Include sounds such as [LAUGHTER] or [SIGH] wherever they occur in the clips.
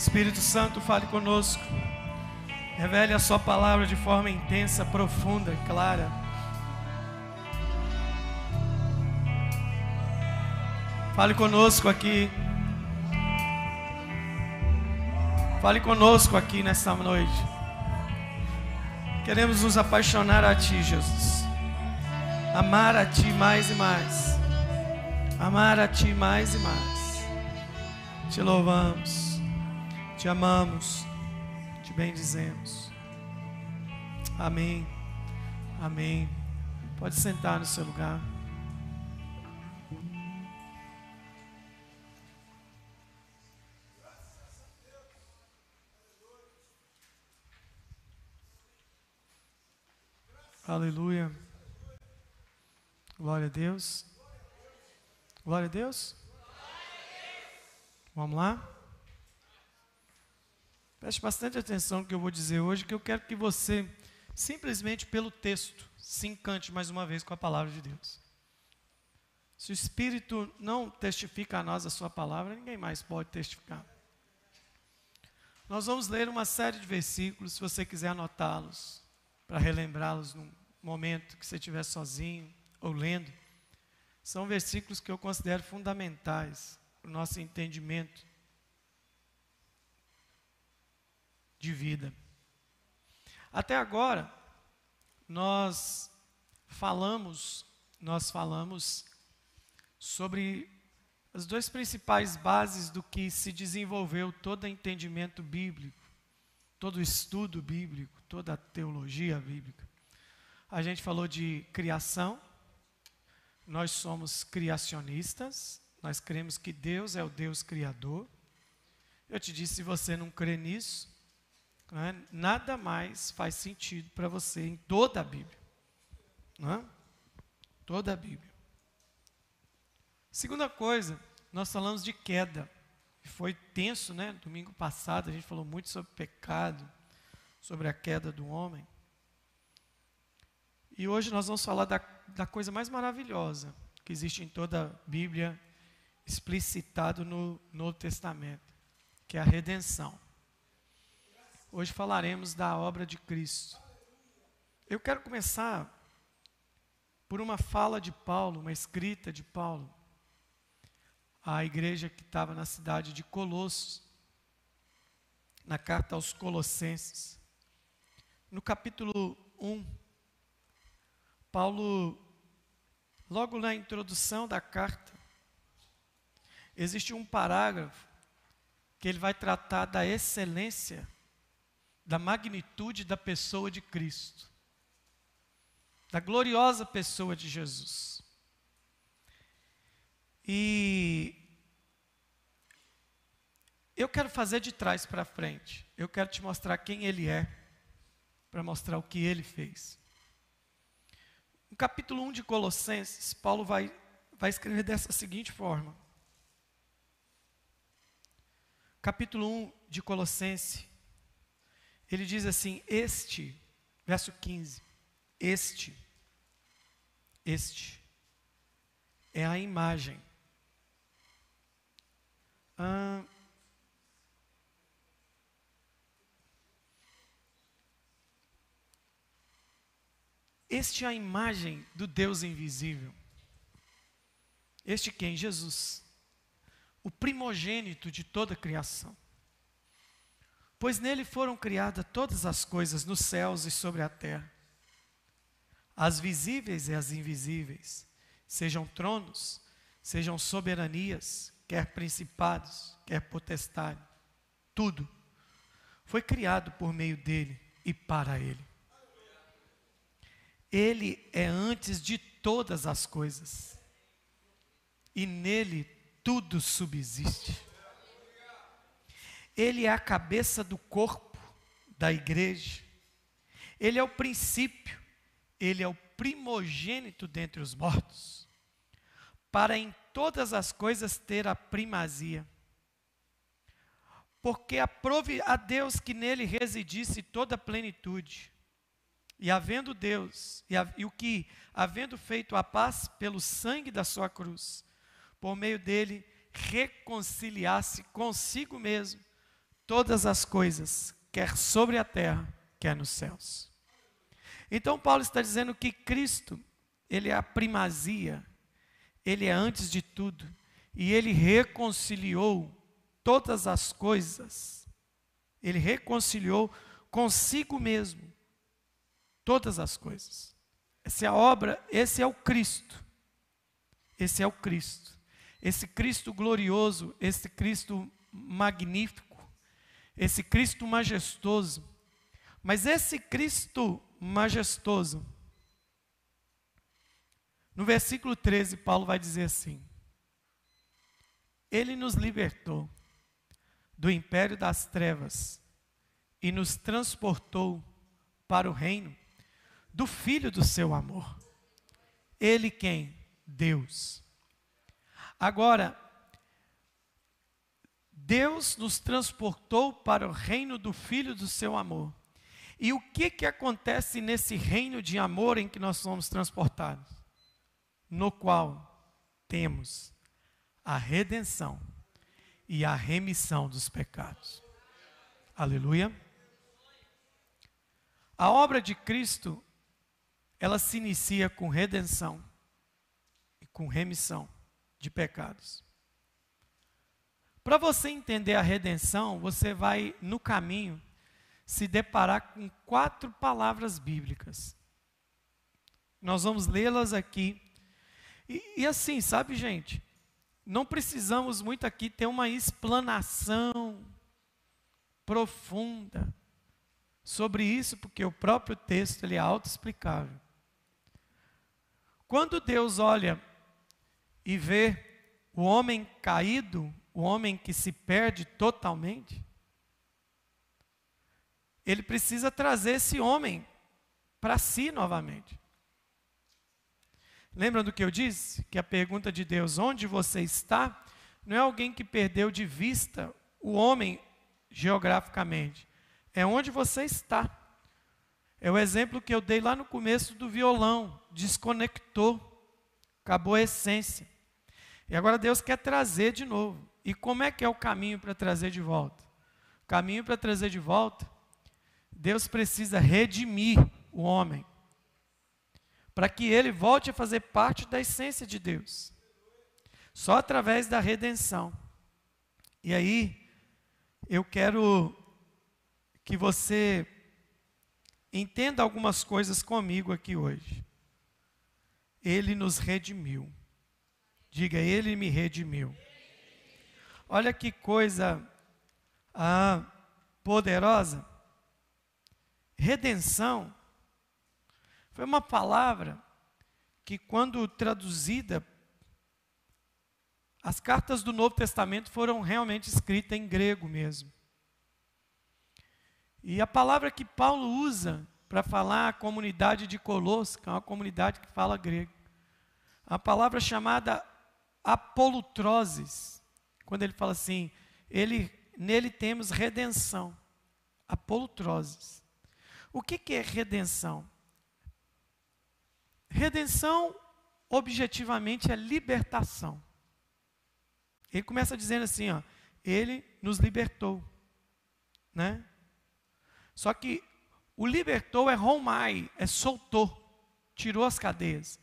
Espírito Santo, fale conosco. Revele a Sua palavra de forma intensa, profunda, clara. Fale conosco aqui. Fale conosco aqui nesta noite. Queremos nos apaixonar a Ti, Jesus. Amar a Ti mais e mais. Amar a Ti mais e mais. Te louvamos. Te amamos, te bendizemos. Amém. Amém. Pode sentar no seu lugar. Aleluia. Glória a Deus. Glória a Deus. Vamos lá? Preste bastante atenção no que eu vou dizer hoje, que eu quero que você, simplesmente pelo texto, se encante mais uma vez com a palavra de Deus. Se o Espírito não testifica a nós a sua palavra, ninguém mais pode testificar. Nós vamos ler uma série de versículos, se você quiser anotá-los, para relembrá-los num momento que você estiver sozinho ou lendo. São versículos que eu considero fundamentais para o nosso entendimento de vida. Até agora, nós falamos, nós falamos sobre as duas principais bases do que se desenvolveu todo entendimento bíblico, todo estudo bíblico, toda teologia bíblica. A gente falou de criação, nós somos criacionistas, nós cremos que Deus é o Deus criador. Eu te disse, se você não crê nisso, é? Nada mais faz sentido para você em toda a Bíblia. É? Toda a Bíblia. Segunda coisa, nós falamos de queda. Foi tenso, né? Domingo passado a gente falou muito sobre pecado, sobre a queda do homem. E hoje nós vamos falar da, da coisa mais maravilhosa que existe em toda a Bíblia, explicitado no Novo Testamento, que é a redenção. Hoje falaremos da obra de Cristo. Eu quero começar por uma fala de Paulo, uma escrita de Paulo, à igreja que estava na cidade de Colossos, na carta aos Colossenses. No capítulo 1, Paulo, logo na introdução da carta, existe um parágrafo que ele vai tratar da excelência da magnitude da pessoa de Cristo, da gloriosa pessoa de Jesus. E eu quero fazer de trás para frente. Eu quero te mostrar quem Ele é, para mostrar o que Ele fez. No capítulo 1 de Colossenses, Paulo vai, vai escrever dessa seguinte forma. Capítulo 1 de Colossenses, ele diz assim: Este, verso 15, este, este é a imagem. Ah, este é a imagem do Deus invisível. Este quem? Jesus. O primogênito de toda a criação pois nele foram criadas todas as coisas nos céus e sobre a terra, as visíveis e as invisíveis, sejam tronos, sejam soberanias, quer principados, quer potestade, tudo foi criado por meio dele e para ele. Ele é antes de todas as coisas, e nele tudo subsiste. Ele é a cabeça do corpo da igreja. Ele é o princípio, ele é o primogênito dentre os mortos, para em todas as coisas ter a primazia. Porque aprove a Deus que nele residisse toda a plenitude. E havendo Deus, e, a, e o que, havendo feito a paz pelo sangue da sua cruz, por meio dele reconciliasse consigo mesmo todas as coisas, quer sobre a terra, quer nos céus. Então Paulo está dizendo que Cristo, ele é a primazia, ele é antes de tudo, e ele reconciliou todas as coisas. Ele reconciliou consigo mesmo todas as coisas. Essa é a obra, esse é o Cristo. Esse é o Cristo. Esse Cristo glorioso, esse Cristo magnífico, esse Cristo majestoso. Mas esse Cristo majestoso, no versículo 13, Paulo vai dizer assim: Ele nos libertou do império das trevas e nos transportou para o reino do Filho do seu amor. Ele quem? Deus. Agora, Deus nos transportou para o reino do Filho do seu amor. E o que, que acontece nesse reino de amor em que nós somos transportados? No qual temos a redenção e a remissão dos pecados. Aleluia. A obra de Cristo, ela se inicia com redenção e com remissão de pecados. Para você entender a redenção, você vai no caminho se deparar com quatro palavras bíblicas. Nós vamos lê-las aqui. E, e, assim, sabe, gente? Não precisamos muito aqui ter uma explanação profunda sobre isso, porque o próprio texto ele é autoexplicável. Quando Deus olha e vê o homem caído, o homem que se perde totalmente, ele precisa trazer esse homem para si novamente. Lembra do que eu disse? Que a pergunta de Deus, onde você está, não é alguém que perdeu de vista o homem geograficamente, é onde você está. É o exemplo que eu dei lá no começo do violão, desconectou, acabou a essência. E agora Deus quer trazer de novo. E como é que é o caminho para trazer de volta? O caminho para trazer de volta, Deus precisa redimir o homem, para que ele volte a fazer parte da essência de Deus. Só através da redenção. E aí, eu quero que você entenda algumas coisas comigo aqui hoje. Ele nos redimiu. Diga, Ele me redimiu. Olha que coisa ah, poderosa. Redenção foi uma palavra que, quando traduzida, as cartas do Novo Testamento foram realmente escritas em grego mesmo. E a palavra que Paulo usa para falar a comunidade de Colosso, que é uma comunidade que fala grego, a palavra chamada apolutroses, quando ele fala assim, ele, nele temos redenção, apolutroses. O que, que é redenção? Redenção, objetivamente, é libertação. Ele começa dizendo assim, ó, ele nos libertou, né? Só que o libertou é romai, é soltou, tirou as cadeias.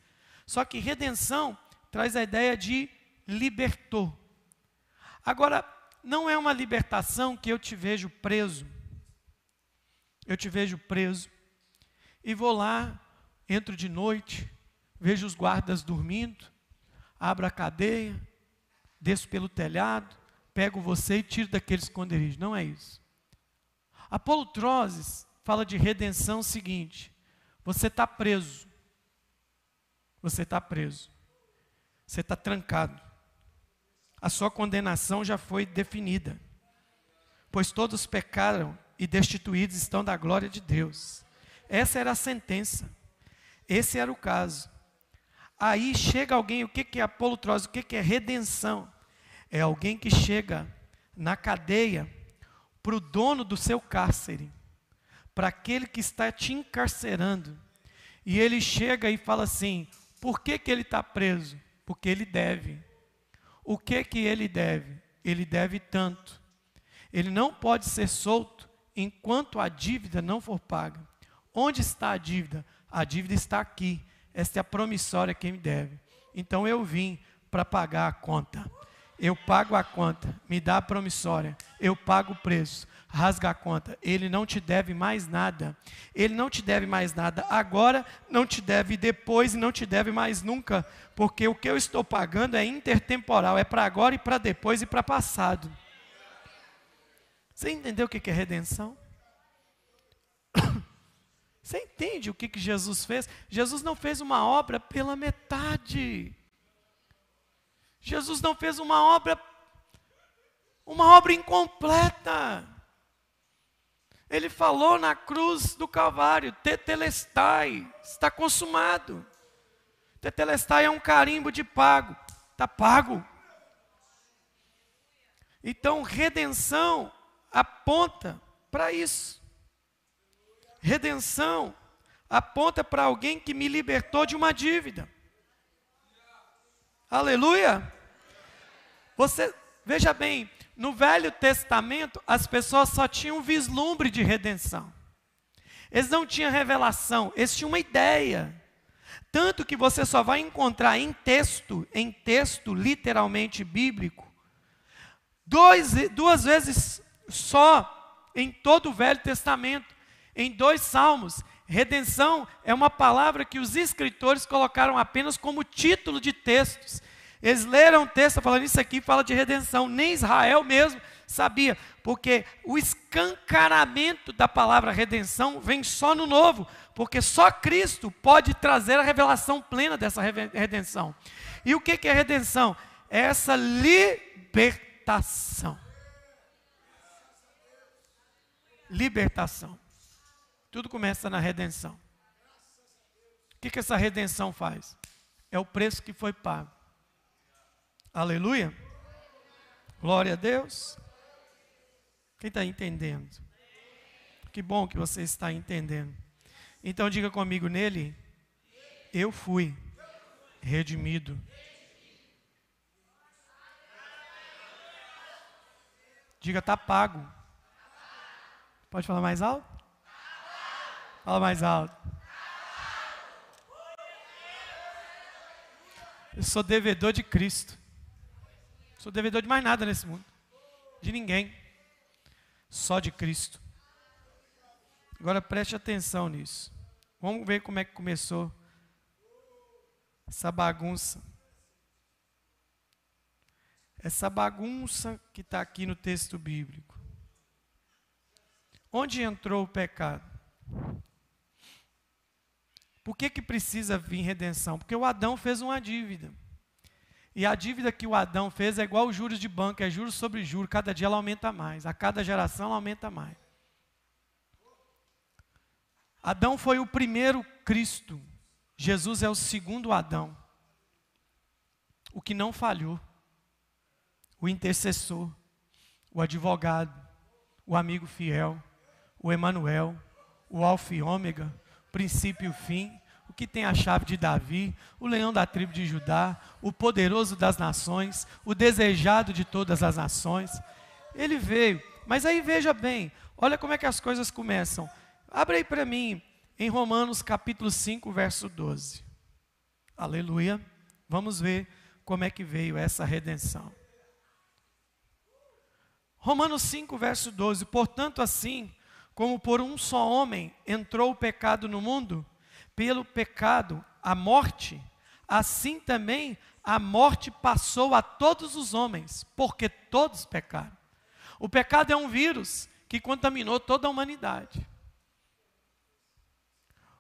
Só que redenção traz a ideia de libertou. Agora, não é uma libertação que eu te vejo preso. Eu te vejo preso e vou lá, entro de noite, vejo os guardas dormindo, abro a cadeia, desço pelo telhado, pego você e tiro daquele esconderijo. Não é isso. Apolo Trozes fala de redenção seguinte: você está preso. Você está preso. Você está trancado. A sua condenação já foi definida. Pois todos pecaram e destituídos estão da glória de Deus. Essa era a sentença. Esse era o caso. Aí chega alguém, o que é apolutrose? O que é redenção? É alguém que chega na cadeia para o dono do seu cárcere, para aquele que está te encarcerando. E ele chega e fala assim: por que, que ele está preso? Porque ele deve. O que que ele deve? Ele deve tanto. Ele não pode ser solto enquanto a dívida não for paga. Onde está a dívida? A dívida está aqui. Esta é a promissória que me deve. Então eu vim para pagar a conta. Eu pago a conta, me dá a promissória, eu pago o preço, rasga a conta. Ele não te deve mais nada. Ele não te deve mais nada agora, não te deve depois e não te deve mais nunca, porque o que eu estou pagando é intertemporal, é para agora e para depois e para passado. Você entendeu o que é redenção? [COUGHS] Você entende o que, que Jesus fez? Jesus não fez uma obra pela metade. Jesus não fez uma obra, uma obra incompleta. Ele falou na cruz do Calvário: Tetelestai, está consumado. Tetelestai é um carimbo de pago, está pago. Então, redenção aponta para isso. Redenção aponta para alguém que me libertou de uma dívida. Aleluia! Você, veja bem, no Velho Testamento, as pessoas só tinham um vislumbre de redenção. Eles não tinham revelação, eles tinham uma ideia. Tanto que você só vai encontrar em texto, em texto literalmente bíblico, dois, duas vezes só em todo o Velho Testamento, em dois salmos. Redenção é uma palavra que os escritores colocaram apenas como título de textos. Eles leram o texto falando isso aqui fala de redenção. Nem Israel mesmo sabia, porque o escancaramento da palavra redenção vem só no novo, porque só Cristo pode trazer a revelação plena dessa redenção. E o que é redenção? É essa libertação. Libertação. Tudo começa na redenção. O que, que essa redenção faz? É o preço que foi pago. Aleluia. Glória a Deus. Quem está entendendo? Que bom que você está entendendo. Então diga comigo nele. Eu fui redimido. Diga, está pago. Pode falar mais alto? Fala mais alto. Eu sou devedor de Cristo. Sou devedor de mais nada nesse mundo. De ninguém. Só de Cristo. Agora preste atenção nisso. Vamos ver como é que começou essa bagunça. Essa bagunça que está aqui no texto bíblico. Onde entrou o pecado? Por que, que precisa vir redenção? Porque o Adão fez uma dívida. E a dívida que o Adão fez é igual os juros de banco, é juros sobre juros, cada dia ela aumenta mais, a cada geração ela aumenta mais. Adão foi o primeiro Cristo, Jesus é o segundo Adão, o que não falhou, o intercessor, o advogado, o amigo fiel, o Emanuel, o Alfa e Ômega, princípio e fim, que tem a chave de Davi, o leão da tribo de Judá, o poderoso das nações, o desejado de todas as nações. Ele veio, mas aí veja bem, olha como é que as coisas começam. Abre aí para mim, em Romanos capítulo 5, verso 12. Aleluia. Vamos ver como é que veio essa redenção. Romanos 5, verso 12. Portanto, assim, como por um só homem entrou o pecado no mundo, pelo pecado a morte, assim também a morte passou a todos os homens, porque todos pecaram. O pecado é um vírus que contaminou toda a humanidade.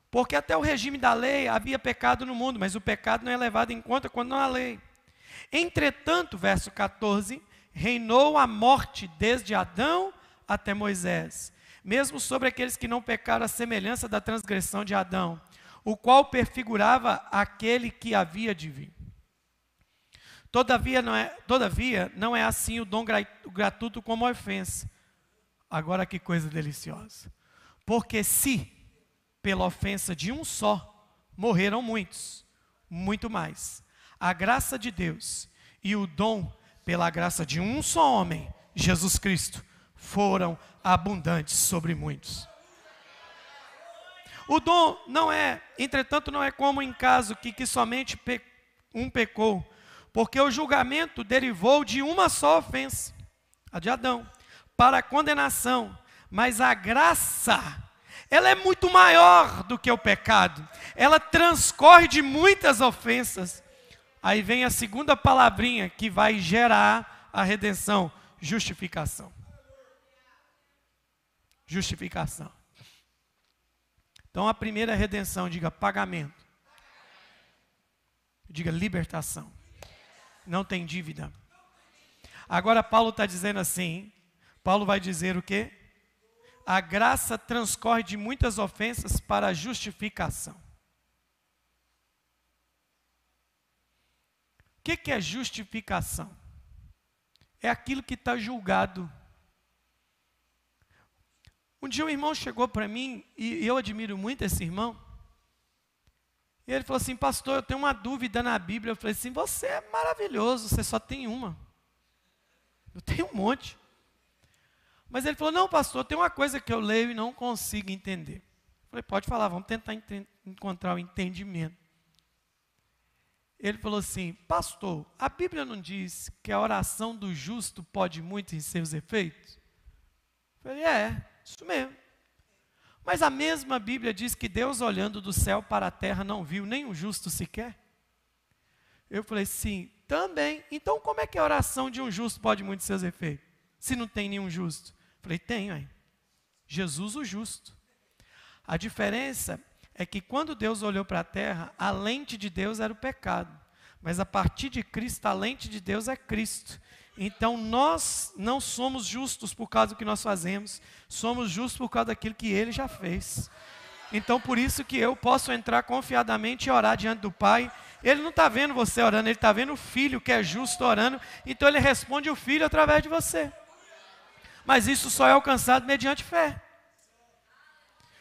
Porque até o regime da lei havia pecado no mundo, mas o pecado não é levado em conta quando não há lei. Entretanto, verso 14, reinou a morte desde Adão até Moisés mesmo sobre aqueles que não pecaram a semelhança da transgressão de Adão, o qual perfigurava aquele que havia de vir. Todavia não é, todavia, não é assim o dom gratuito como a ofensa. Agora que coisa deliciosa. Porque se, pela ofensa de um só, morreram muitos, muito mais. A graça de Deus e o dom pela graça de um só homem, Jesus Cristo, foram abundantes sobre muitos. O dom não é, entretanto, não é como em caso que, que somente um pecou, porque o julgamento derivou de uma só ofensa, a de Adão, para a condenação, mas a graça, ela é muito maior do que o pecado, ela transcorre de muitas ofensas. Aí vem a segunda palavrinha que vai gerar a redenção: justificação. Justificação. Então a primeira redenção, diga pagamento. Diga libertação. Não tem dívida. Agora Paulo está dizendo assim. Paulo vai dizer o quê? A graça transcorre de muitas ofensas para a justificação. O que, que é justificação? É aquilo que está julgado um dia um irmão chegou para mim, e eu admiro muito esse irmão. E ele falou assim: Pastor, eu tenho uma dúvida na Bíblia. Eu falei assim: Você é maravilhoso, você só tem uma. Eu tenho um monte. Mas ele falou: Não, pastor, tem uma coisa que eu leio e não consigo entender. Eu falei: Pode falar, vamos tentar encontrar o entendimento. Ele falou assim: Pastor, a Bíblia não diz que a oração do justo pode muito em seus efeitos? Eu falei: É. Isso mesmo. Mas a mesma Bíblia diz que Deus, olhando do céu para a terra, não viu o justo sequer. Eu falei, sim, também. Então, como é que a oração de um justo pode muito seus efeitos? Se não tem nenhum justo. Eu falei, tem, aí. Jesus, o justo. A diferença é que quando Deus olhou para a terra, a lente de Deus era o pecado. Mas a partir de Cristo, a lente de Deus é Cristo. Então nós não somos justos por causa do que nós fazemos, somos justos por causa daquilo que ele já fez. Então por isso que eu posso entrar confiadamente e orar diante do Pai. Ele não está vendo você orando, ele está vendo o filho que é justo orando, então ele responde o filho através de você. Mas isso só é alcançado mediante fé.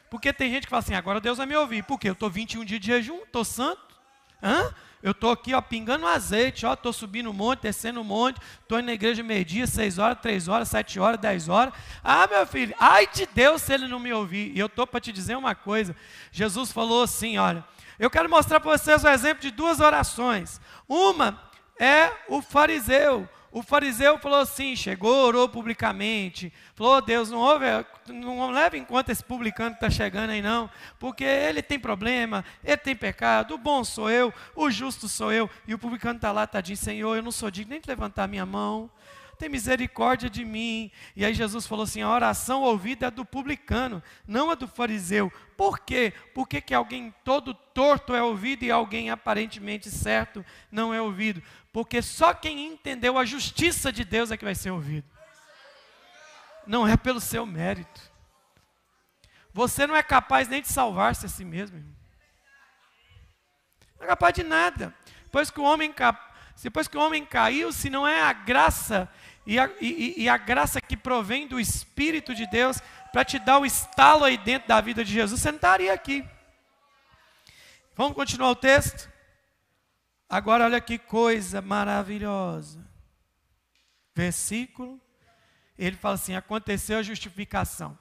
Porque tem gente que fala assim, agora Deus vai me ouvir. Por quê? Eu estou 21 dias de jejum, estou santo. Hã? Eu estou aqui, ó, pingando azeite, ó, estou subindo o monte, descendo o monte, estou indo na igreja meio-dia, seis horas, três horas, sete horas, dez horas. Ah, meu filho, ai de Deus se ele não me ouvir. E eu estou para te dizer uma coisa. Jesus falou assim: olha, eu quero mostrar para vocês o exemplo de duas orações. Uma é o fariseu. O fariseu falou assim, chegou, orou publicamente, falou, oh, Deus, não, ouve, não leve em conta esse publicano que está chegando aí não, porque ele tem problema, ele tem pecado, o bom sou eu, o justo sou eu, e o publicano está lá, tadinho, Senhor, eu não sou digno nem de levantar minha mão, tem misericórdia de mim. E aí Jesus falou assim: a oração ouvida é do publicano, não é do fariseu. Por quê? Porque que alguém todo torto é ouvido e alguém aparentemente certo não é ouvido? Porque só quem entendeu a justiça de Deus é que vai ser ouvido. Não é pelo seu mérito. Você não é capaz nem de salvar-se a si mesmo. Irmão. Não é capaz de nada. Depois que o homem, depois que o homem caiu, se não é a graça e a, e, e a graça que provém do Espírito de Deus para te dar o estalo aí dentro da vida de Jesus, você não estaria aqui. Vamos continuar o texto? Agora, olha que coisa maravilhosa. Versículo, ele fala assim: aconteceu a justificação.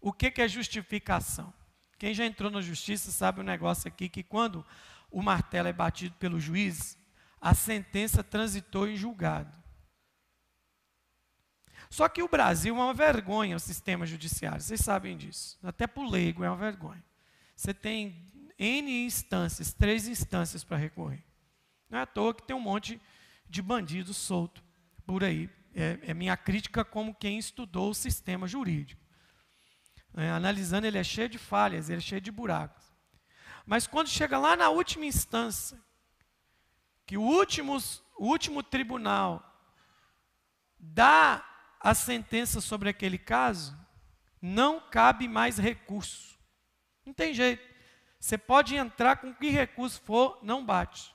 O que, que é justificação? Quem já entrou na justiça sabe o um negócio aqui que quando o martelo é batido pelo juiz, a sentença transitou em julgado. Só que o Brasil é uma vergonha, o sistema judiciário, vocês sabem disso. Até para o leigo é uma vergonha. Você tem N instâncias, três instâncias para recorrer. Não é à toa que tem um monte de bandidos solto por aí. É, é, minha crítica como quem estudou o sistema jurídico. É, analisando, ele é cheio de falhas, ele é cheio de buracos. Mas quando chega lá na última instância, que o último, o último tribunal dá a sentença sobre aquele caso, não cabe mais recurso. Não tem jeito. Você pode entrar com que recurso for, não bate.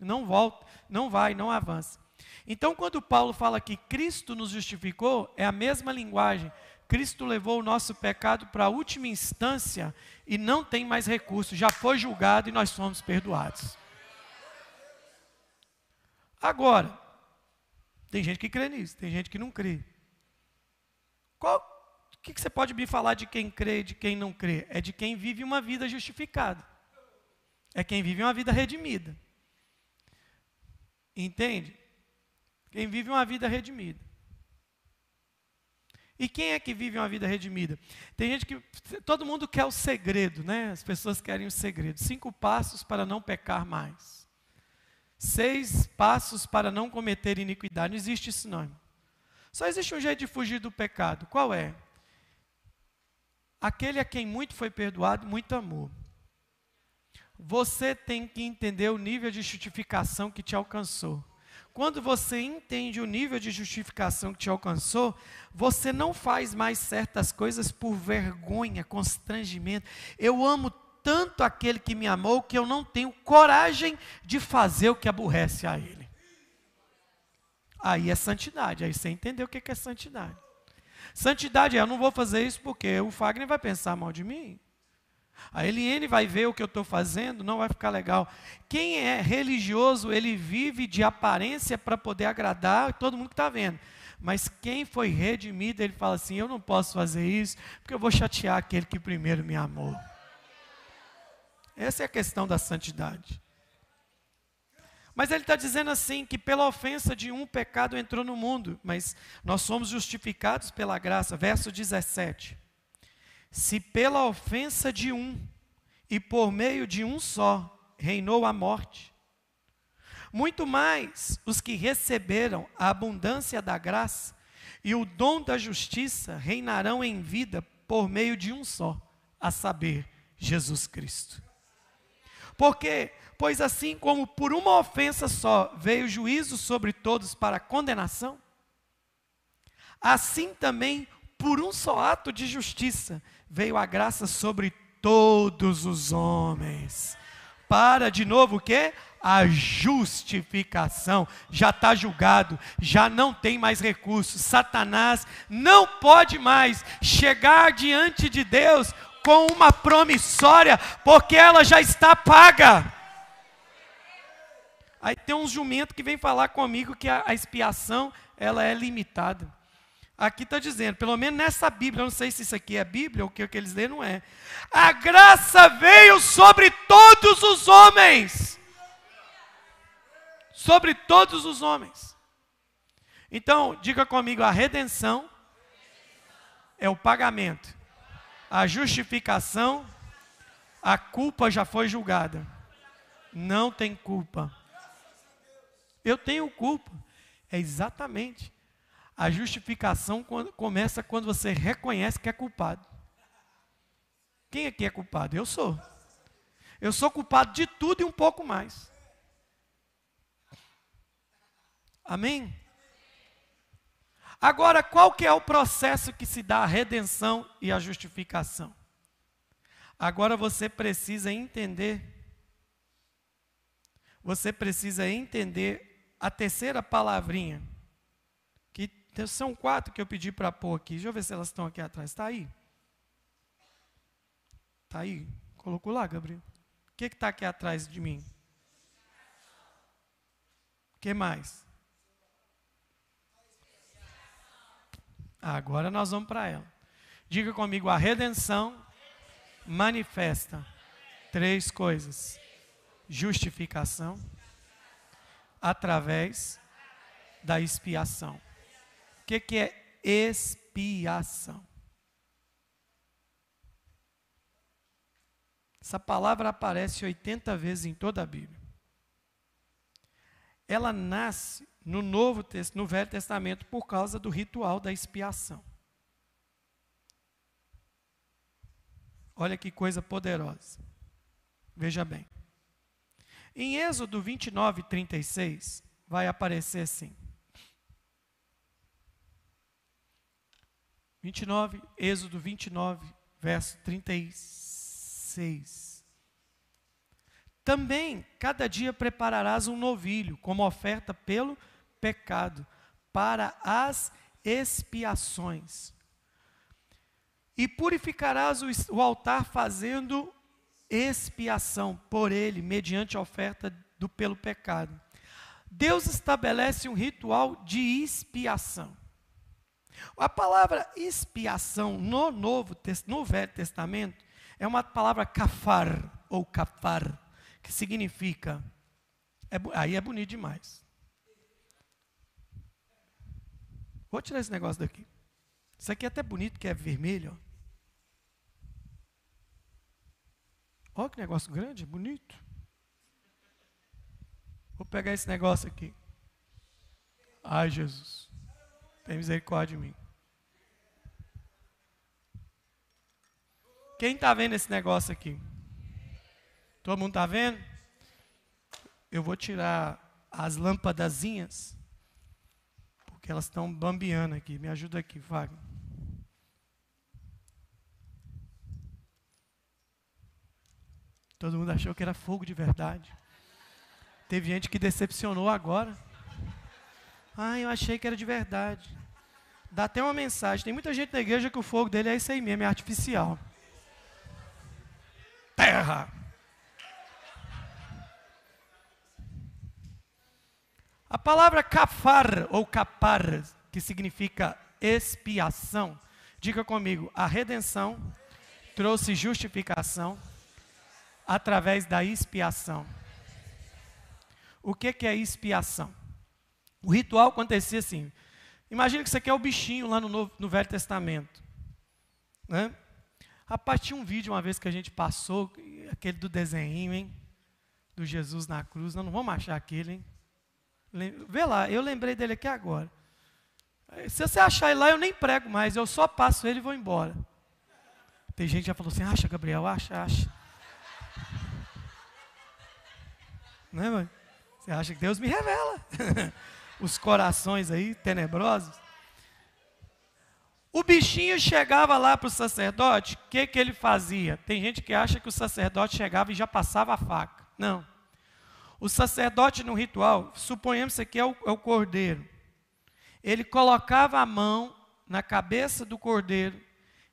Não volta, não vai, não avança. Então, quando Paulo fala que Cristo nos justificou, é a mesma linguagem. Cristo levou o nosso pecado para a última instância e não tem mais recurso, já foi julgado e nós somos perdoados. Agora, tem gente que crê nisso, tem gente que não crê. O que, que você pode me falar de quem crê e de quem não crê? É de quem vive uma vida justificada. É quem vive uma vida redimida. Entende? Quem vive uma vida redimida. E quem é que vive uma vida redimida? Tem gente que. Todo mundo quer o segredo, né? As pessoas querem o segredo. Cinco passos para não pecar mais. Seis passos para não cometer iniquidade. Não existe isso, não. Só existe um jeito de fugir do pecado. Qual é? Aquele a quem muito foi perdoado, muito amor. Você tem que entender o nível de justificação que te alcançou. Quando você entende o nível de justificação que te alcançou, você não faz mais certas coisas por vergonha, constrangimento. Eu amo tanto aquele que me amou que eu não tenho coragem de fazer o que aborrece a ele. Aí é santidade, aí você entendeu o que é santidade. Santidade é, eu não vou fazer isso porque o Fagner vai pensar mal de mim. A Eliane vai ver o que eu estou fazendo, não vai ficar legal. Quem é religioso, ele vive de aparência para poder agradar todo mundo que está vendo. Mas quem foi redimido, ele fala assim: eu não posso fazer isso, porque eu vou chatear aquele que primeiro me amou. Essa é a questão da santidade. Mas ele está dizendo assim: que pela ofensa de um pecado entrou no mundo, mas nós somos justificados pela graça. Verso 17. Se pela ofensa de um e por meio de um só reinou a morte, muito mais os que receberam a abundância da graça e o dom da justiça reinarão em vida por meio de um só, a saber, Jesus Cristo. Porque, pois assim como por uma ofensa só veio juízo sobre todos para condenação, assim também por um só ato de justiça veio a graça sobre todos os homens. Para de novo o quê? A justificação. Já está julgado, já não tem mais recursos. Satanás não pode mais chegar diante de Deus com uma promissória, porque ela já está paga. Aí tem uns jumentos que vem falar comigo que a, a expiação ela é limitada. Aqui está dizendo, pelo menos nessa Bíblia, eu não sei se isso aqui é Bíblia ou o que, que eles lêem, não é. A graça veio sobre todos os homens. Sobre todos os homens. Então, diga comigo: a redenção é o pagamento, a justificação, a culpa já foi julgada. Não tem culpa. Eu tenho culpa. É exatamente a justificação começa quando você reconhece que é culpado. Quem aqui é culpado? Eu sou. Eu sou culpado de tudo e um pouco mais. Amém? Agora, qual que é o processo que se dá a redenção e a justificação? Agora você precisa entender você precisa entender a terceira palavrinha então, são quatro que eu pedi para pôr aqui. Deixa eu ver se elas estão aqui atrás. Está aí? Está aí? Colocou lá, Gabriel? O que está aqui atrás de mim? O que mais? Agora nós vamos para ela. Diga comigo, a redenção manifesta três coisas: justificação através da expiação que, que é expiação? Essa palavra aparece 80 vezes em toda a Bíblia. Ela nasce no Novo no Velho Testamento por causa do ritual da expiação. Olha que coisa poderosa. Veja bem. Em Êxodo 29, 36, vai aparecer assim: 29, Êxodo 29, verso 36. Também cada dia prepararás um novilho como oferta pelo pecado, para as expiações. E purificarás o altar fazendo expiação por ele, mediante a oferta do pelo pecado. Deus estabelece um ritual de expiação. A palavra expiação no Novo no Velho Testamento é uma palavra kafar ou kafar, que significa é, aí é bonito demais. Vou tirar esse negócio daqui. Isso aqui é até bonito, que é vermelho. Olha que negócio grande, bonito. Vou pegar esse negócio aqui. Ai, Jesus. Tem misericórdia de mim. Quem está vendo esse negócio aqui? Todo mundo está vendo? Eu vou tirar as lâmpadazinhas, porque elas estão bambeando aqui. Me ajuda aqui, Wagner. Todo mundo achou que era fogo de verdade. Teve gente que decepcionou agora. Ah, eu achei que era de verdade. Dá até uma mensagem. Tem muita gente na igreja que o fogo dele é isso aí mesmo, é artificial terra. A palavra kafar ou kapar, que significa expiação, diga comigo, a redenção trouxe justificação através da expiação. O que, que é expiação? O ritual acontecia assim. Imagina que aqui é o bichinho lá no, Novo, no Velho Testamento. Né? Rapaz, tinha um vídeo uma vez que a gente passou, aquele do desenho, hein? Do Jesus na cruz. Nós não vamos achar aquele, hein? Vê lá, eu lembrei dele aqui agora. Se você achar ele lá, eu nem prego mais, eu só passo ele e vou embora. Tem gente que já falou assim: acha, Gabriel, acha, acha. Não é, mãe? Você acha que Deus me revela [LAUGHS] os corações aí tenebrosos? O bichinho chegava lá para o sacerdote, o que, que ele fazia? Tem gente que acha que o sacerdote chegava e já passava a faca. Não. O sacerdote no ritual, suponhamos que aqui é o, é o cordeiro. Ele colocava a mão na cabeça do cordeiro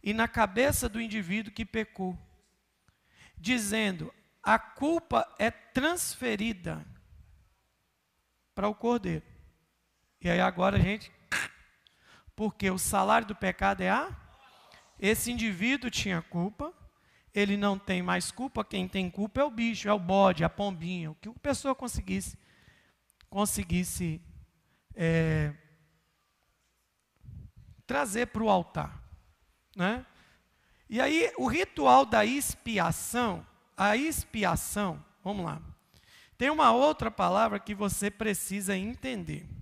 e na cabeça do indivíduo que pecou, dizendo: a culpa é transferida para o cordeiro. E aí agora a gente porque o salário do pecado é a. Esse indivíduo tinha culpa, ele não tem mais culpa, quem tem culpa é o bicho, é o bode, a pombinha, o que a pessoa conseguisse, conseguisse é, trazer para o altar. Né? E aí, o ritual da expiação, a expiação, vamos lá, tem uma outra palavra que você precisa entender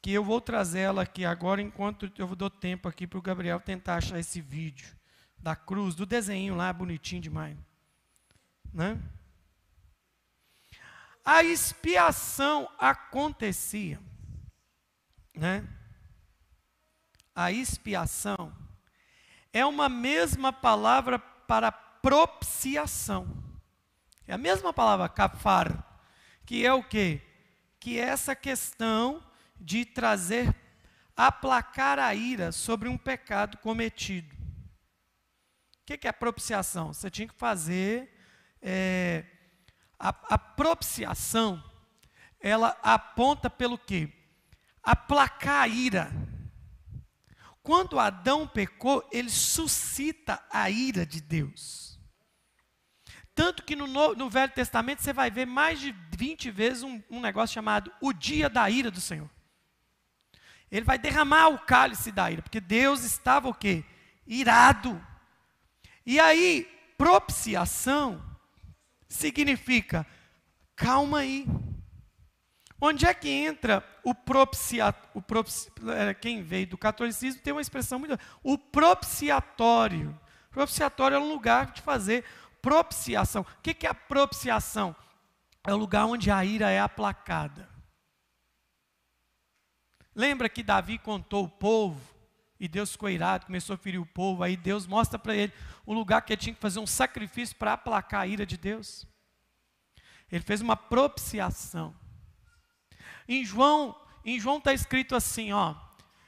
que eu vou trazer ela aqui agora, enquanto eu dou tempo aqui para o Gabriel tentar achar esse vídeo da cruz, do desenho lá, bonitinho demais. Né? A expiação acontecia. Né? A expiação é uma mesma palavra para propiciação. É a mesma palavra, kafar, que é o quê? Que é essa questão de trazer, aplacar a ira sobre um pecado cometido. O que é propiciação? Você tinha que fazer é, a, a propiciação, ela aponta pelo quê? Aplacar a ira. Quando Adão pecou, ele suscita a ira de Deus. Tanto que no, no, Velho Testamento você vai ver mais de 20 vezes um, um negócio chamado o dia da ira do Senhor. Ele vai derramar o cálice da ira, porque Deus estava o quê? Irado. E aí, propiciação significa calma aí. Onde é que entra o propiciatório? Propici, é, quem veio do catolicismo tem uma expressão muito. O propiciatório. Propiciatório é um lugar de fazer propiciação. O que é a propiciação? É o lugar onde a ira é aplacada. Lembra que Davi contou o povo e Deus ficou irado, começou a ferir o povo. Aí Deus mostra para ele o lugar que ele tinha que fazer um sacrifício para aplacar a ira de Deus. Ele fez uma propiciação. Em João, em João está escrito assim, ó.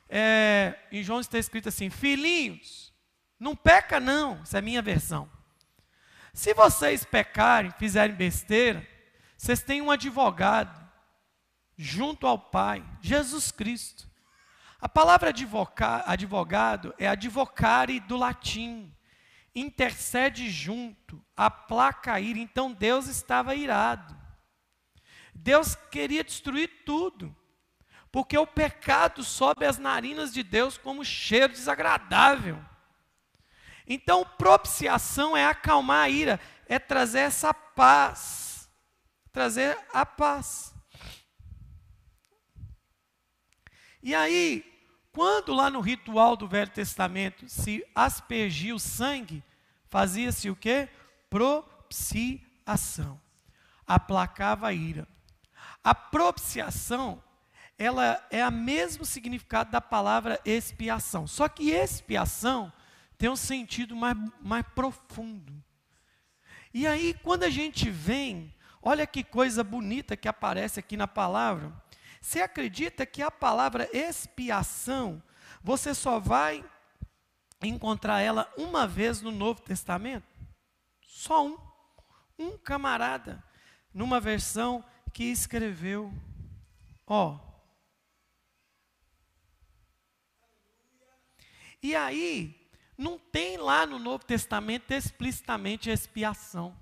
É, em João está escrito assim: Filhinhos, não peca não. Essa é a minha versão. Se vocês pecarem, fizerem besteira, vocês têm um advogado junto ao Pai, Jesus Cristo. A palavra advogado é advocare do latim. Intercede junto, aplaca ira. Então Deus estava irado. Deus queria destruir tudo. Porque o pecado sobe as narinas de Deus como cheiro desagradável. Então, propiciação é acalmar a ira, é trazer essa paz. Trazer a paz. E aí, quando lá no ritual do Velho Testamento se aspergia o sangue, fazia-se o quê? Propiciação. Aplacava a ira. A propiciação, ela é o mesmo significado da palavra expiação. Só que expiação tem um sentido mais, mais profundo. E aí, quando a gente vem, olha que coisa bonita que aparece aqui na palavra. Você acredita que a palavra expiação, você só vai encontrar ela uma vez no Novo Testamento? Só um. Um camarada, numa versão que escreveu, ó. E aí, não tem lá no Novo Testamento explicitamente expiação.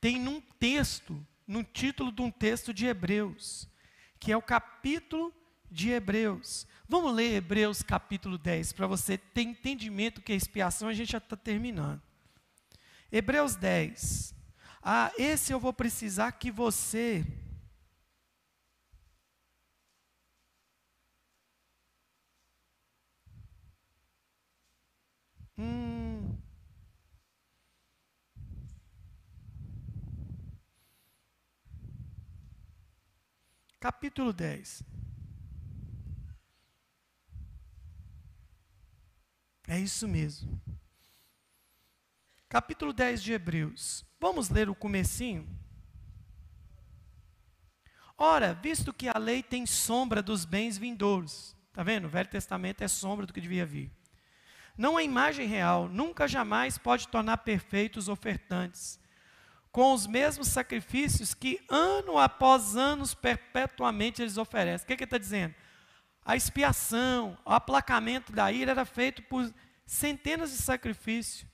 Tem num texto, no título de um texto de Hebreus que é o capítulo de Hebreus. Vamos ler Hebreus capítulo 10, para você ter entendimento que é expiação, a gente já está terminando. Hebreus 10. Ah, esse eu vou precisar que você. Capítulo 10. É isso mesmo. Capítulo 10 de Hebreus. Vamos ler o comecinho? Ora, visto que a lei tem sombra dos bens vindouros. Está vendo? O Velho Testamento é sombra do que devia vir. Não a imagem real, nunca jamais pode tornar perfeitos ofertantes com os mesmos sacrifícios que ano após ano perpetuamente eles oferecem. O que, que ele está dizendo? A expiação, o aplacamento da ira era feito por centenas de sacrifícios.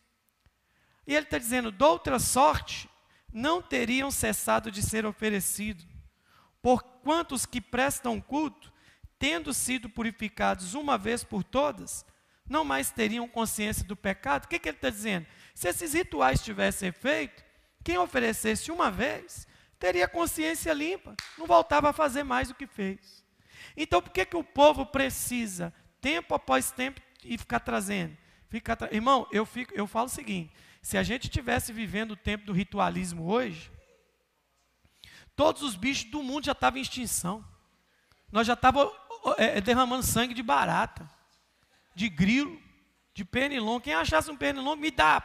E ele está dizendo: de outra sorte, não teriam cessado de ser oferecidos, por quantos que prestam culto, tendo sido purificados uma vez por todas, não mais teriam consciência do pecado. O que, que ele está dizendo? Se esses rituais tivessem feito, quem oferecesse uma vez teria consciência limpa, não voltava a fazer mais o que fez. Então, por que, que o povo precisa, tempo após tempo, e ficar trazendo? Tra... Irmão, eu, fico, eu falo o seguinte: se a gente estivesse vivendo o tempo do ritualismo hoje, todos os bichos do mundo já estavam em extinção. Nós já estávamos é, derramando sangue de barata, de grilo, de pernilongo. Quem achasse um pernilongo, me dá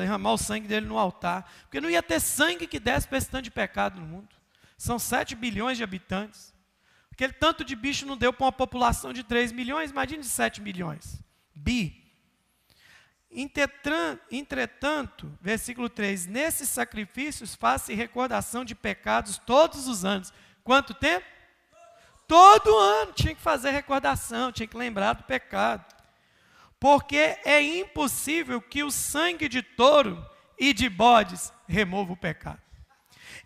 derramar o sangue dele no altar. Porque não ia ter sangue que desse para esse tanto de pecado no mundo. São 7 bilhões de habitantes. Aquele tanto de bicho não deu para uma população de 3 milhões, imagine de 7 milhões. Bi. Entretanto, versículo 3: Nesses sacrifícios faz-se recordação de pecados todos os anos. Quanto tempo? Todo ano tinha que fazer recordação, tinha que lembrar do pecado porque é impossível que o sangue de touro e de bodes remova o pecado.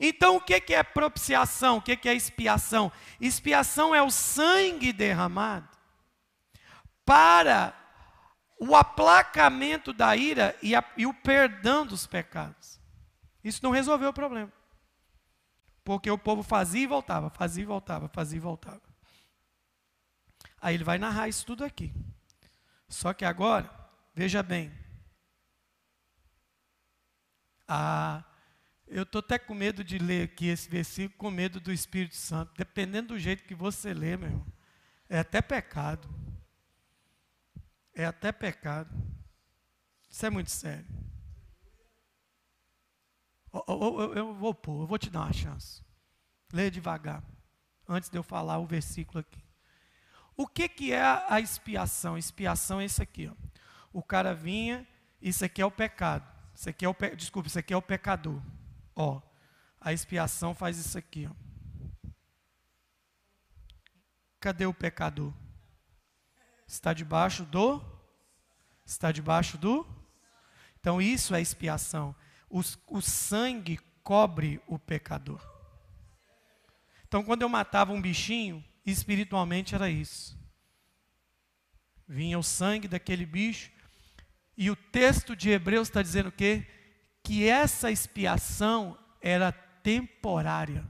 Então, o que é propiciação? O que é expiação? Expiação é o sangue derramado para o aplacamento da ira e, a, e o perdão dos pecados. Isso não resolveu o problema. Porque o povo fazia e voltava, fazia e voltava, fazia e voltava. Aí ele vai narrar isso tudo aqui. Só que agora, veja bem. Ah, eu estou até com medo de ler aqui esse versículo, com medo do Espírito Santo. Dependendo do jeito que você lê, meu irmão, é até pecado. É até pecado. Isso é muito sério. Eu, vou pôr, eu vou te dar uma chance. Leia devagar, antes de eu falar o versículo aqui. O que, que é a expiação? Expiação é isso aqui. Ó. O cara vinha, isso aqui é o pecado. Isso aqui é o pe... Desculpa, isso aqui é o pecador. Ó, a expiação faz isso aqui. Ó. Cadê o pecador? Está debaixo do? Está debaixo do? Então isso é expiação. O, o sangue cobre o pecador. Então quando eu matava um bichinho, espiritualmente era isso. Vinha o sangue daquele bicho, e o texto de Hebreus está dizendo o quê? Que essa expiação era temporária.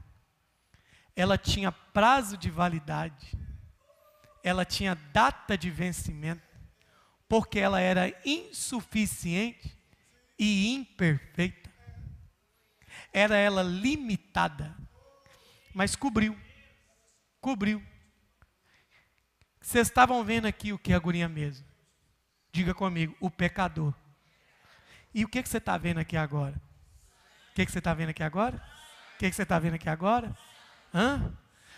Ela tinha prazo de validade. Ela tinha data de vencimento. Porque ela era insuficiente e imperfeita. Era ela limitada. Mas cobriu. Cobriu. Vocês estavam vendo aqui o que é a guria mesmo. Diga comigo, o pecador. E o que, que você está vendo aqui agora? O que, que você está vendo aqui agora? O que, que você está vendo aqui agora? Hã?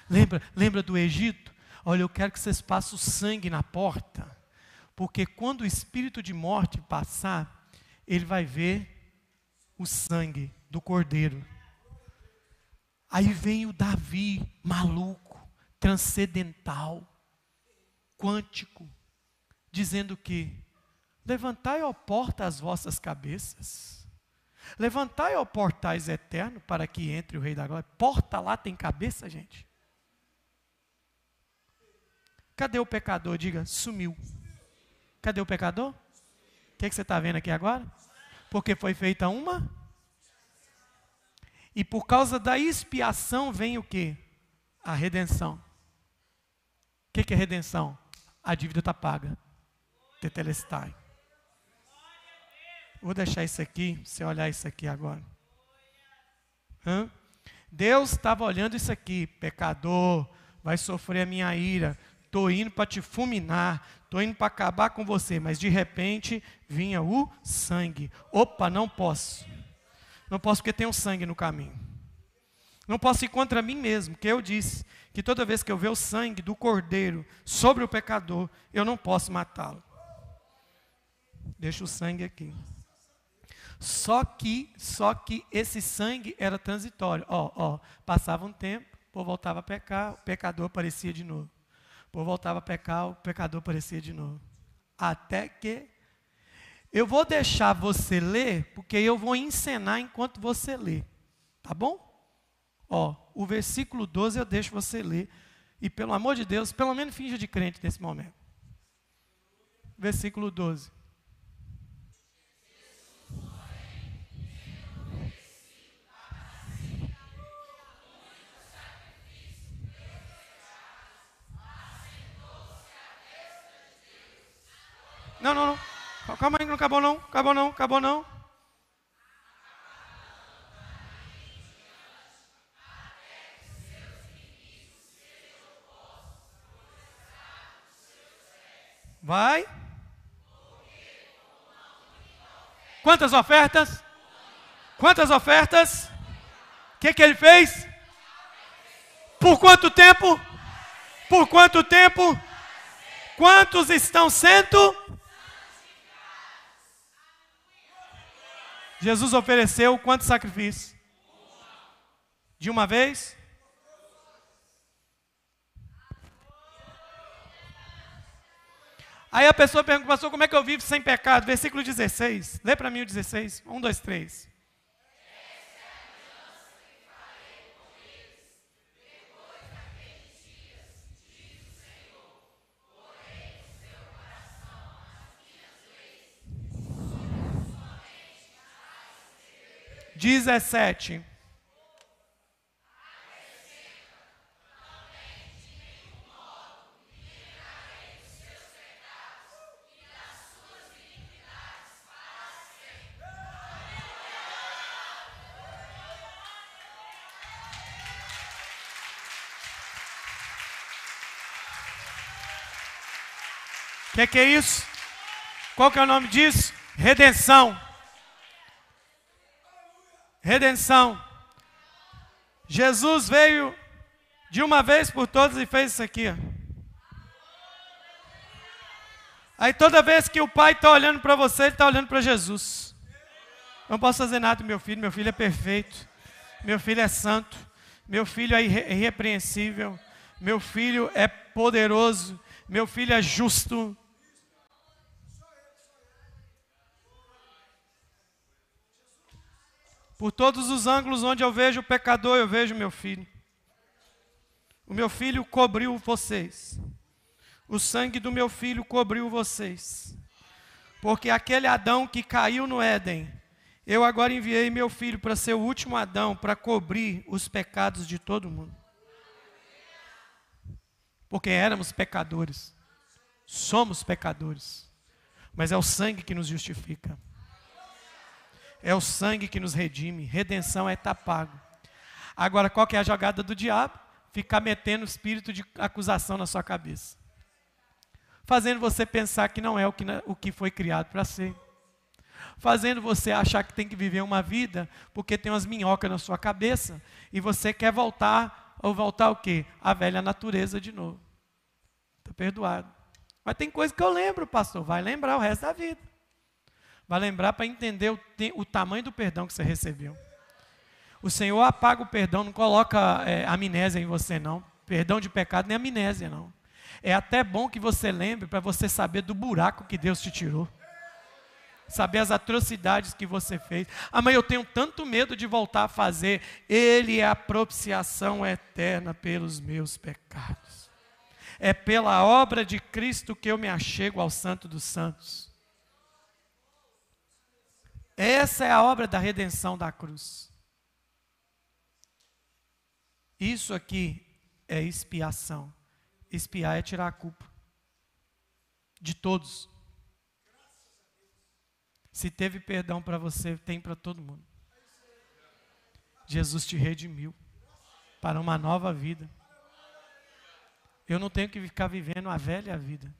Lembra, lembra do Egito? Olha, eu quero que vocês passem o sangue na porta. Porque quando o espírito de morte passar, ele vai ver o sangue do cordeiro. Aí vem o Davi, maluco, transcendental quântico, dizendo que levantai, ó porta, as vossas cabeças. Levantai, ó portais eterno, para que entre o Rei da Glória. Porta lá tem cabeça, gente? Cadê o pecador? Diga, sumiu. Cadê o pecador? O que, é que você está vendo aqui agora? Porque foi feita uma. E por causa da expiação vem o que? A redenção. Que, que é redenção? a dívida está paga. Tetelestai. Vou deixar isso aqui, você olhar isso aqui agora. Hã? Deus estava olhando isso aqui, pecador, vai sofrer a minha ira, estou indo para te fulminar, estou indo para acabar com você, mas de repente vinha o sangue. Opa, não posso. Não posso porque tem um sangue no caminho. Não posso ir contra mim mesmo, que eu disse que toda vez que eu ver o sangue do cordeiro sobre o pecador, eu não posso matá-lo. Deixa o sangue aqui. Só que, só que esse sangue era transitório. Ó, ó, passava um tempo, o povo voltava a pecar, o pecador aparecia de novo. O povo voltava a pecar, o pecador aparecia de novo. Até que eu vou deixar você ler, porque eu vou encenar enquanto você lê. Tá bom? Ó, o versículo 12 eu deixo você ler. E pelo amor de Deus, pelo menos finja de crente nesse momento. Versículo 12. Não, não, não. Calma aí, não acabou não. Acabou não, acabou não. Vai. Quantas ofertas? Quantas ofertas? O que, que ele fez? Por quanto tempo? Por quanto tempo? Quantos estão sendo? Jesus ofereceu quanto sacrifício? De uma vez? Aí a pessoa pergunta, pastor, como é que eu vivo sem pecado? Versículo 16. Lê para mim o 16. 1, 2, 3. Dezessete. Que, que é isso? Qual que é o nome disso? Redenção. Redenção. Jesus veio de uma vez por todas e fez isso aqui. Aí toda vez que o pai está olhando para você, ele está olhando para Jesus. Não posso fazer nada com meu filho, meu filho é perfeito. Meu filho é santo. Meu filho é irrepreensível. Meu filho é poderoso Meu filho é justo. Por todos os ângulos onde eu vejo o pecador, eu vejo meu filho. O meu filho cobriu vocês. O sangue do meu filho cobriu vocês. Porque aquele Adão que caiu no Éden, eu agora enviei meu filho para ser o último Adão, para cobrir os pecados de todo mundo. Porque éramos pecadores. Somos pecadores. Mas é o sangue que nos justifica. É o sangue que nos redime. Redenção é estar pago. Agora, qual que é a jogada do diabo? Ficar metendo espírito de acusação na sua cabeça. Fazendo você pensar que não é o que, o que foi criado para ser. Fazendo você achar que tem que viver uma vida porque tem umas minhocas na sua cabeça e você quer voltar ou voltar ao quê? A velha natureza de novo. Está perdoado. Mas tem coisa que eu lembro, pastor. Vai lembrar o resto da vida. Vai lembrar para entender o, o, tamanho do perdão que você recebeu. O Senhor apaga o perdão, não coloca é, amnésia em você, não. Perdão de pecado nem amnésia, não. É até bom que você lembre para você saber do buraco que Deus te tirou saber as atrocidades que você fez. Ah, mas eu tenho tanto medo de voltar a fazer. Ele é a propiciação eterna pelos meus pecados. É pela obra de Cristo que eu me achego ao Santo dos Santos. Essa é a obra da redenção da cruz. Isso aqui é expiação. Expiar é tirar a culpa de todos. Se teve perdão para você, tem para todo mundo. Jesus te redimiu para uma nova vida. Eu não tenho que ficar vivendo a velha vida.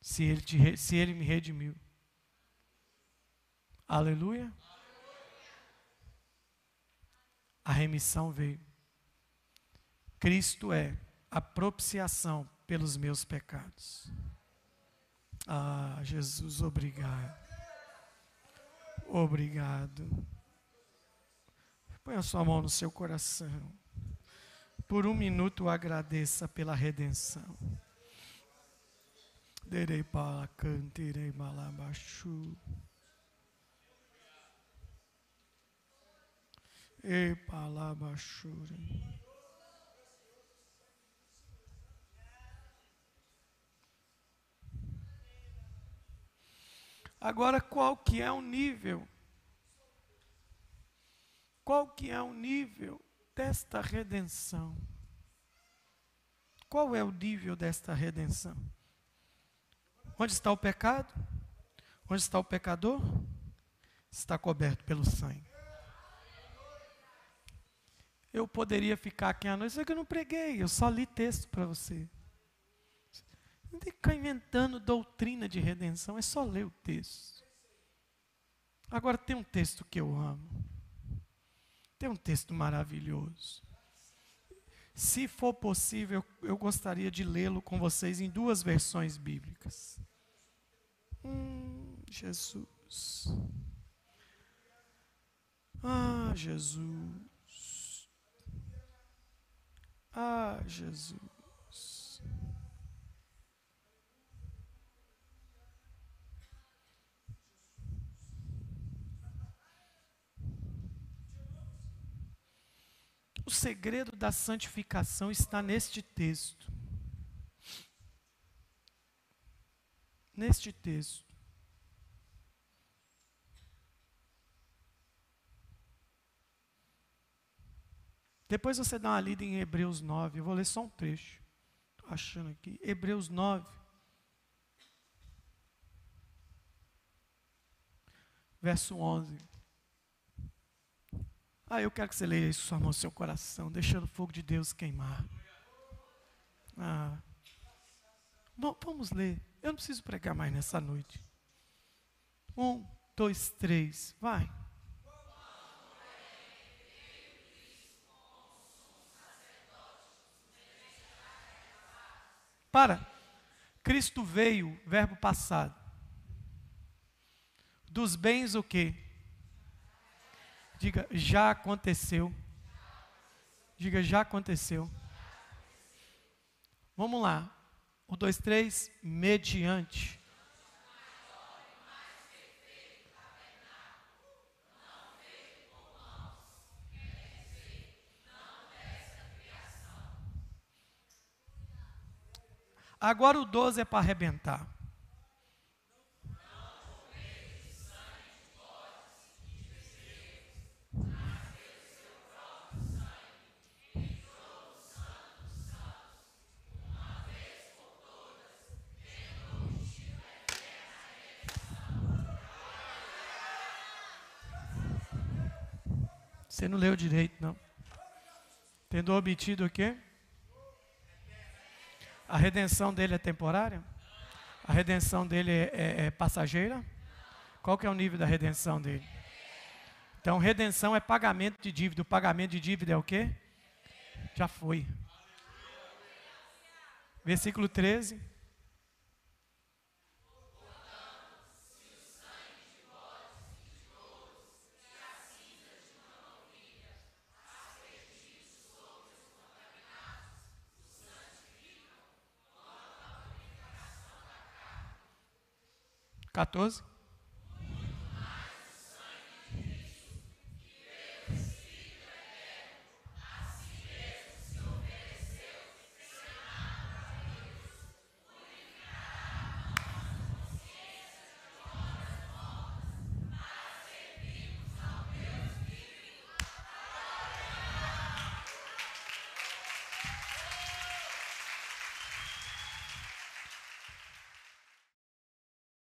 Se ele, te, se ele me redimiu. Aleluia. A remissão veio. Cristo é a propiciação pelos meus pecados. Ah, Jesus, obrigado. Obrigado. Põe a sua mão no seu coração. Por um minuto agradeça pela redenção. Derei para cantirei malabachu. E palabachura. Agora, qual que é o nível? Qual que é o nível desta redenção? Qual é o nível desta redenção? Onde está o pecado? Onde está o pecador? Está coberto pelo sangue. Eu poderia ficar aqui à noite, só que eu não preguei, eu só li texto para você. Não tem que ficar inventando doutrina de redenção, é só ler o texto. Agora tem um texto que eu amo. Tem um texto maravilhoso. Se for possível, eu gostaria de lê-lo com vocês em duas versões bíblicas. Hum, Jesus. Ah, Jesus. Ah, Jesus. O segredo da santificação está neste texto. Neste texto. Depois você dá uma lida em Hebreus 9. Eu vou ler só um trecho. Estou achando aqui. Hebreus 9. Verso 11. Ah, eu quero que você leia isso sua mão seu coração, deixando o fogo de Deus queimar. Ah. Bom, vamos ler. Eu não preciso pregar mais nessa noite. Um, dois, três, vai. Para. Cristo veio, verbo passado. Dos bens o quê? Diga, já aconteceu. Diga, já aconteceu. Vamos lá. Um, dois, três. Mediante. Agora o 12 é para arrebentar. Você não leu direito, não. Tendo obtido o quê? A redenção dele é temporária? A redenção dele é, é, é passageira? Qual que é o nível da redenção dele? Então, redenção é pagamento de dívida. O pagamento de dívida é o quê? Já foi. Versículo 13. Quatorze.